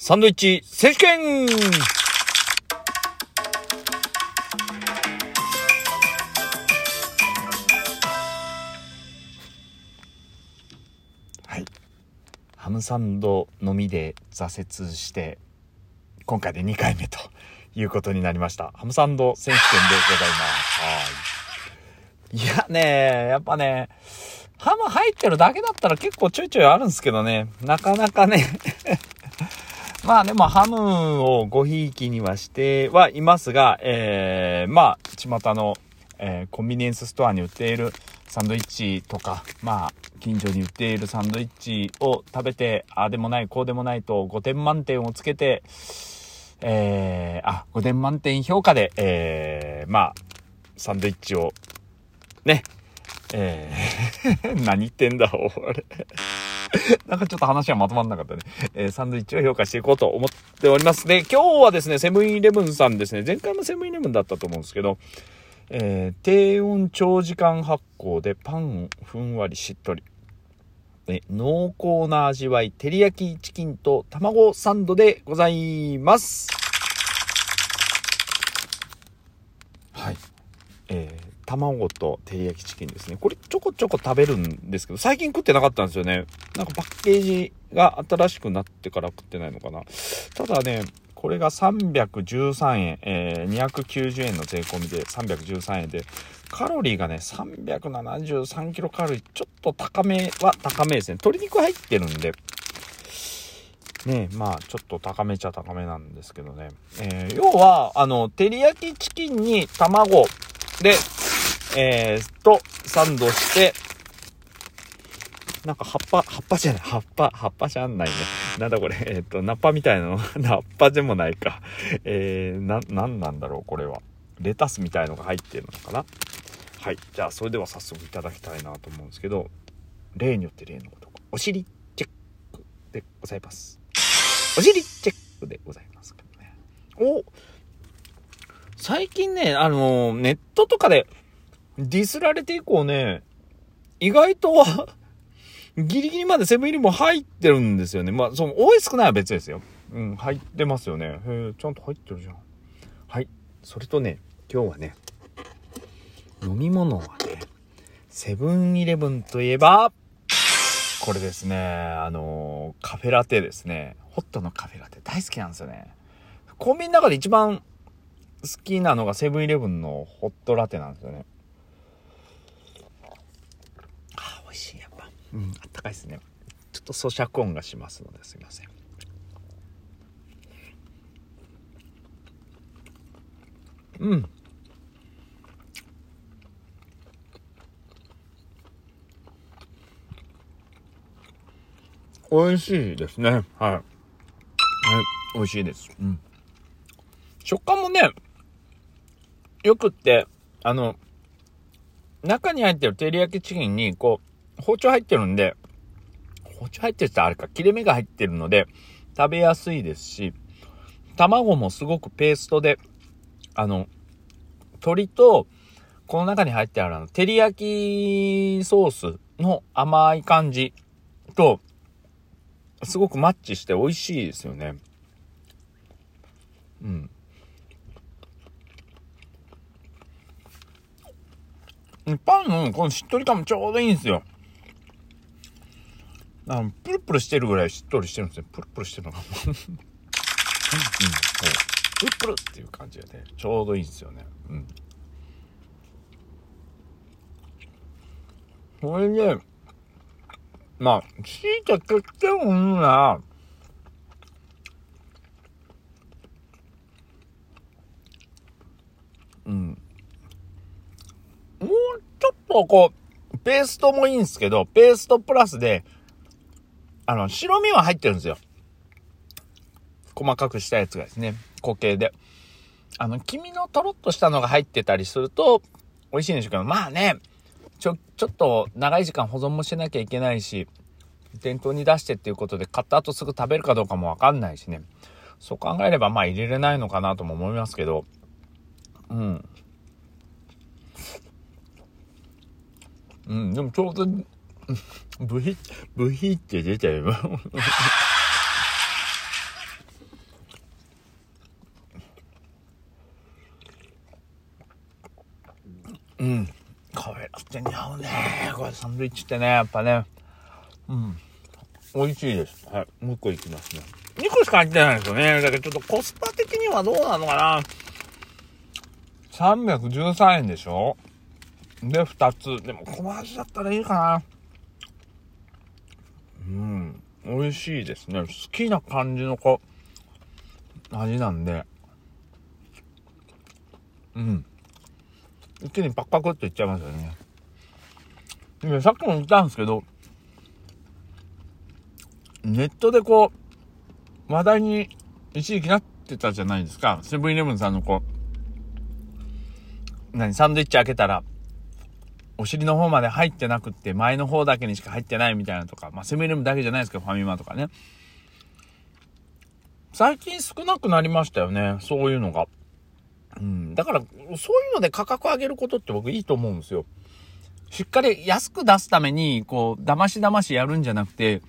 サンドイッチ選手権はい。ハムサンドのみで挫折して、今回で2回目ということになりました。ハムサンド選手権でございます。はい。いやね、やっぱね、ハム入ってるだけだったら結構ちょいちょいあるんですけどね、なかなかね、まあでもハムをごひいきにはしてはいますが、えー、まあ、巷の、えーコンビニエンスストアに売っているサンドイッチとか、まあ、近所に売っているサンドイッチを食べて、ああでもない、こうでもないと5点満点をつけて、えー、あ、5点満点評価で、えー、まあ、サンドイッチを、ね、えー、何言ってんだ、俺。なんかちょっと話はまとまんなかったね。えーサンドイッチを評価していこうと思っております。で、今日はですね、セブンイレブンさんですね、前回もセブンイレブンだったと思うんですけど、えー低温長時間発酵でパンをふんわりしっとり。え濃厚な味わい、照り焼きチキンと卵サンドでございます。はい。えー卵と照り焼きチキンですね。これちょこちょこ食べるんですけど、最近食ってなかったんですよね。なんかパッケージが新しくなってから食ってないのかな。ただね、これが313円、えー290円の税込みで313円で、カロリーがね、373キロカロリー、ちょっと高めは高めですね。鶏肉入ってるんで、ねまあ、ちょっと高めちゃ高めなんですけどね。えー要は、あの、照り焼きチキンに卵で、えー、と、サンドして、なんか葉っぱ、葉っぱじゃない、葉っぱ、葉っぱじゃんないね。なんだこれ、えっ、と、ナッパみたいなの、ナッパでもないか。えー、な、なんなんだろう、これは。レタスみたいのが入ってるのかな？はい。じゃあ、それでは早速いただきたいなと思うんですけど、例によって例のこと。お尻チェックでございます。お尻チェックでございますけどね。お最近ね、あのネットとかでディスられて以降ね、意外と、ギリギリまでセブンイレブン入ってるんですよね。まあ、その、多い少ないは別ですよ。うん、入ってますよね。へえ、ちゃんと入ってるじゃん。はい。それとね、今日はね、飲み物はね、セブンイレブンといえば、これですね、あのカフェラテですね。ホットのカフェラテ大好きなんですよね。コンビニの中で一番好きなのがセブンイレブンのホットラテなんですよね。あー、美味しい、やっぱ。うん、あったかいですね。ちょっと咀嚼音がしますのですいません。うん。美味しいですね。はい。はい。美味しいです。うん。食感もね、よくって、あの、中に入ってる照り焼きチキンに、こう、包丁入ってるんで、包丁入ってるってあれか、切れ目が入ってるので、食べやすいですし、卵もすごくペーストで、あの、鶏と、この中に入ってあるあの、照り焼きソースの甘い感じと、すごくマッチして美味しいですよね。うん。パンのこのしっとり感もちょうどいいんですよ。あの、プルプルしてるぐらいしっとりしてるんですよ。プルプルしてるのが。うん、こう。プルプルっていう感じでね、ちょうどいいんですよね。うん。これで、まあ、強いて結ってもいいな。うん。もうちょっとこう、ペーストもいいんですけど、ペーストプラスで、あの、白身は入ってるんですよ。細かくしたやつがですね、固形で。あの、黄身のとろっとしたのが入ってたりすると、美味しいんでしょうけど、まあね、ちょ、ちょっと長い時間保存もしなきゃいけないし、店頭に出してっていうことで買った後すぐ食べるかどうかもわかんないしね。そう考えればまあ入れれないのかなとも思いますけど、うん。うん、でもちょうど、ブヒ、ブヒって出ちゃいま。うん。カフェラテに合うね。これサンドイッチってね、やっぱね。うん。美味しいです。はい。もう一個いきますね。2個しか入ってないんですよね。だけどちょっとコスパ的にはどうなのかな。313円でしょで、2つ。でも、小味だったらいいかな。うん。美味しいですね。好きな感じのこ、味なんで。うん。一気にパクパクっていっちゃいますよね。でさっきも言ったんですけど、ネットでこう、話題に一時期なってたじゃないですか。セブンイレブンさんのこう、何、サンドイッチ開けたら、お尻の方まで入ってなくって、前の方だけにしか入ってないみたいなとか、まあ、セブンイレブンだけじゃないですけど、ファミマとかね。最近少なくなりましたよね、そういうのが。うん。だから、そういうので価格上げることって僕いいと思うんですよ。しっかり安く出すために、こう、騙し騙しやるんじゃなくて、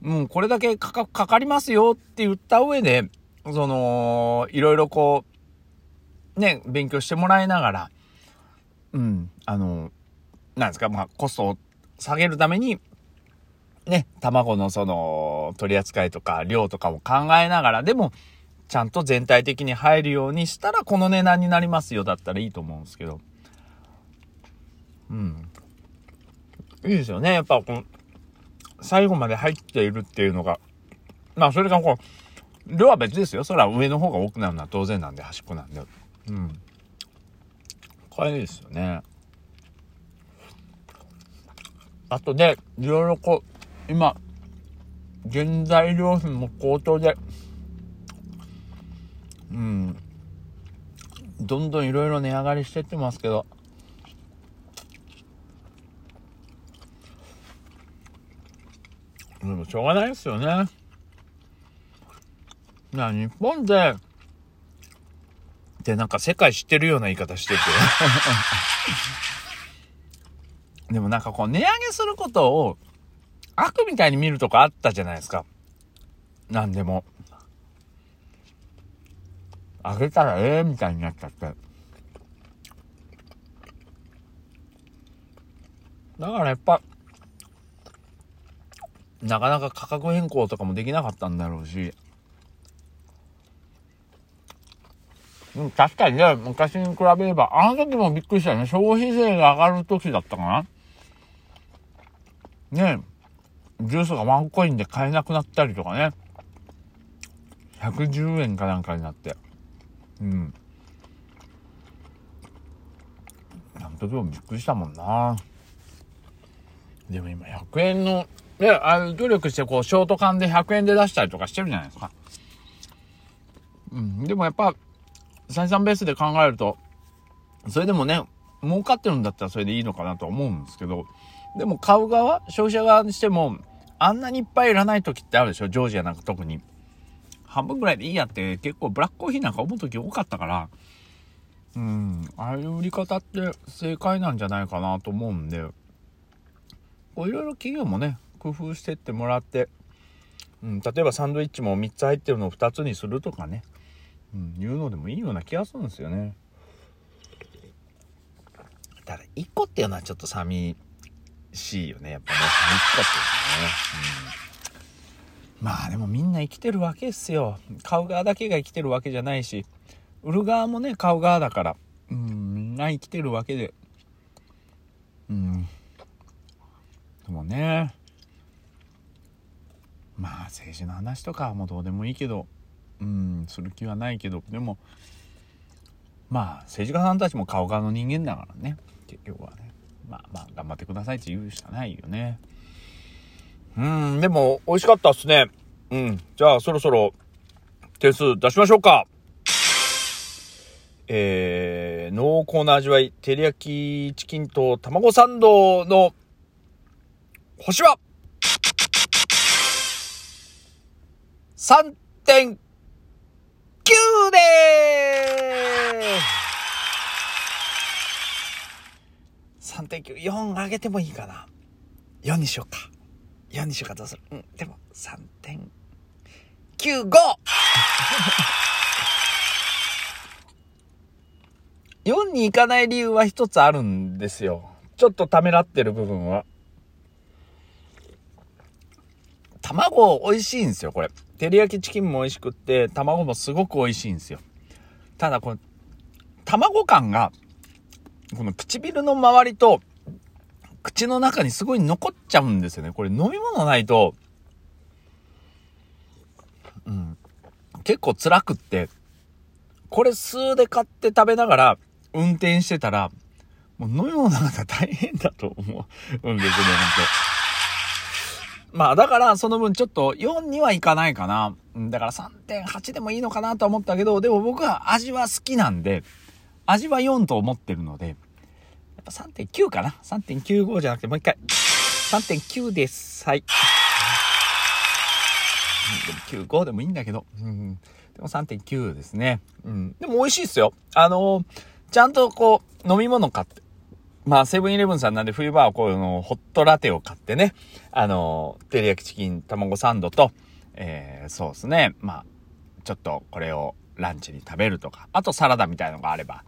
もうこれだけ価格かかりますよって言った上で、その、いろいろこう、ね、勉強してもらいながら、うん、あの、なんですか、まあ、コストを下げるために、ね、卵のその、取り扱いとか量とかも考えながら、でも、ちゃんと全体的に入るようにしたら、この値段になりますよ、だったらいいと思うんですけど。うん。いいですよね。やっぱ、この、最後まで入っているっていうのが。まあ、それがこう、量は別ですよ。それは上の方が多くなるのは当然なんで、端っこなんで。うん。これいいですよね。あとで、いろいろこう、今、原材料費も高騰で、うん、どんどんいろいろ値上がりしてってますけど、でもしょうがないですよね。な日本で、で、なんか世界知ってるような言い方してて。でもなんかこう値上げすることを悪みたいに見るとこあったじゃないですか。なんでも。あげたらええみたいになっちゃって。だからやっぱ、なかなか価格変更とかもできなかったんだろうし。うん、確かにね、昔に比べれば、あの時もびっくりしたよね。消費税が上がる時だったかなねジュースがワンコインで買えなくなったりとかね。110円かなんかになって。うん。あの時もびっくりしたもんな。でも今100円の、ね、あの努力してこう、ショート缶で100円で出したりとかしてるじゃないですか。うん。でもやっぱ、採算ベースで考えると、それでもね、儲かってるんだったらそれでいいのかなと思うんですけど、でも買う側、消費者側にしても、あんなにいっぱいいらない時ってあるでしょ？ジョージアなんか特に。半分ぐらいでいいやって結構ブラックコーヒーなんか思う時多かったから、うん、ああいう売り方って正解なんじゃないかなと思うんで、こういろいろ企業もね、工夫してってもらって、うん、例えばサンドイッチも3つ入ってるのを2つにするとかね、うん、いうのでもいいような気がするんですよね。ただ、1個っていうのはちょっと寂しいよね、やっぱね。1個っていうのはね。うん、まあでもみんな生きてるわけですよ。買う側だけが生きてるわけじゃないし、売る側もね、買う側だから、うん、みんな生きてるわけで。うん。でもね、まあ政治の話とかはもうどうでもいいけど、うん、する気はないけど、でも、まあ政治家さんたちも顔側の人間だからね、結局はね。くださいって言うしかないよね。うん、でも美味しかったっすね。うん、じゃあそろそろ点数出しましょうか。えー、濃厚な味わい、照り焼きチキンと卵サンドの星は？3.9でーす !3.9、4上げてもいいかな。4にしようか。4にしようかどうする？うん、でも 3.95! 4 4に行かない理由は一つあるんですよ。ちょっとためらってる部分は。卵美味しいんですよ、これ。照り焼きチキンも美味しくって、卵もすごく美味しいんですよ。ただ、この、卵感が、この唇の周りと、口の中にすごい残っちゃうんですよね。これ飲み物ないと、うん、結構辛くって、これ数で買って食べながら運転してたら、もう飲み物なんか大変だと思うんですね、ほんと。まあだからその分ちょっと4にはいかないかな。だから3.8でもいいのかなと思ったけど、でも僕は味は好きなんで、味は4と思ってるので、やっぱ3.9かな ?3.95 じゃなくてもう一回。3.9です。はい。でも95でもいいんだけど。うん、でも3.9ですね。うん。でも美味しいっすよ。あのー、ちゃんとこう、飲み物買って。まあ、セブンイレブンさんなんで冬場はこういうの、ホットラテを買ってね。あのー、照り焼きチキン卵サンドと、えー、そうですね。まあ、ちょっとこれをランチに食べるとか。あとサラダみたいのがあれば。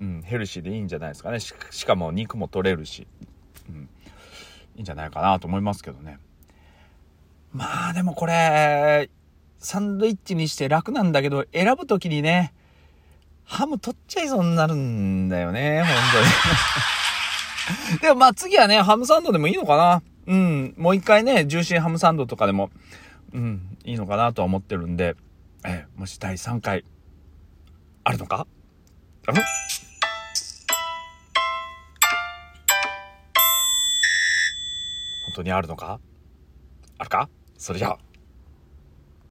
うん、ヘルシーでいいんじゃないですかね。しかも肉も取れるし。うん。いいんじゃないかなと思いますけどね。まあでもこれ、サンドイッチにして楽なんだけど、選ぶときにね、ハム取っちゃいそうになるんだよね、本当に。でもまあ次はね、ハムサンドでもいいのかな。うん。もう一回ね、ジューシーハムサンドとかでも、うん、いいのかなとは思ってるんで、え、もし第3回、あるのか？ん？当にあるのか？あるか？それじゃあ。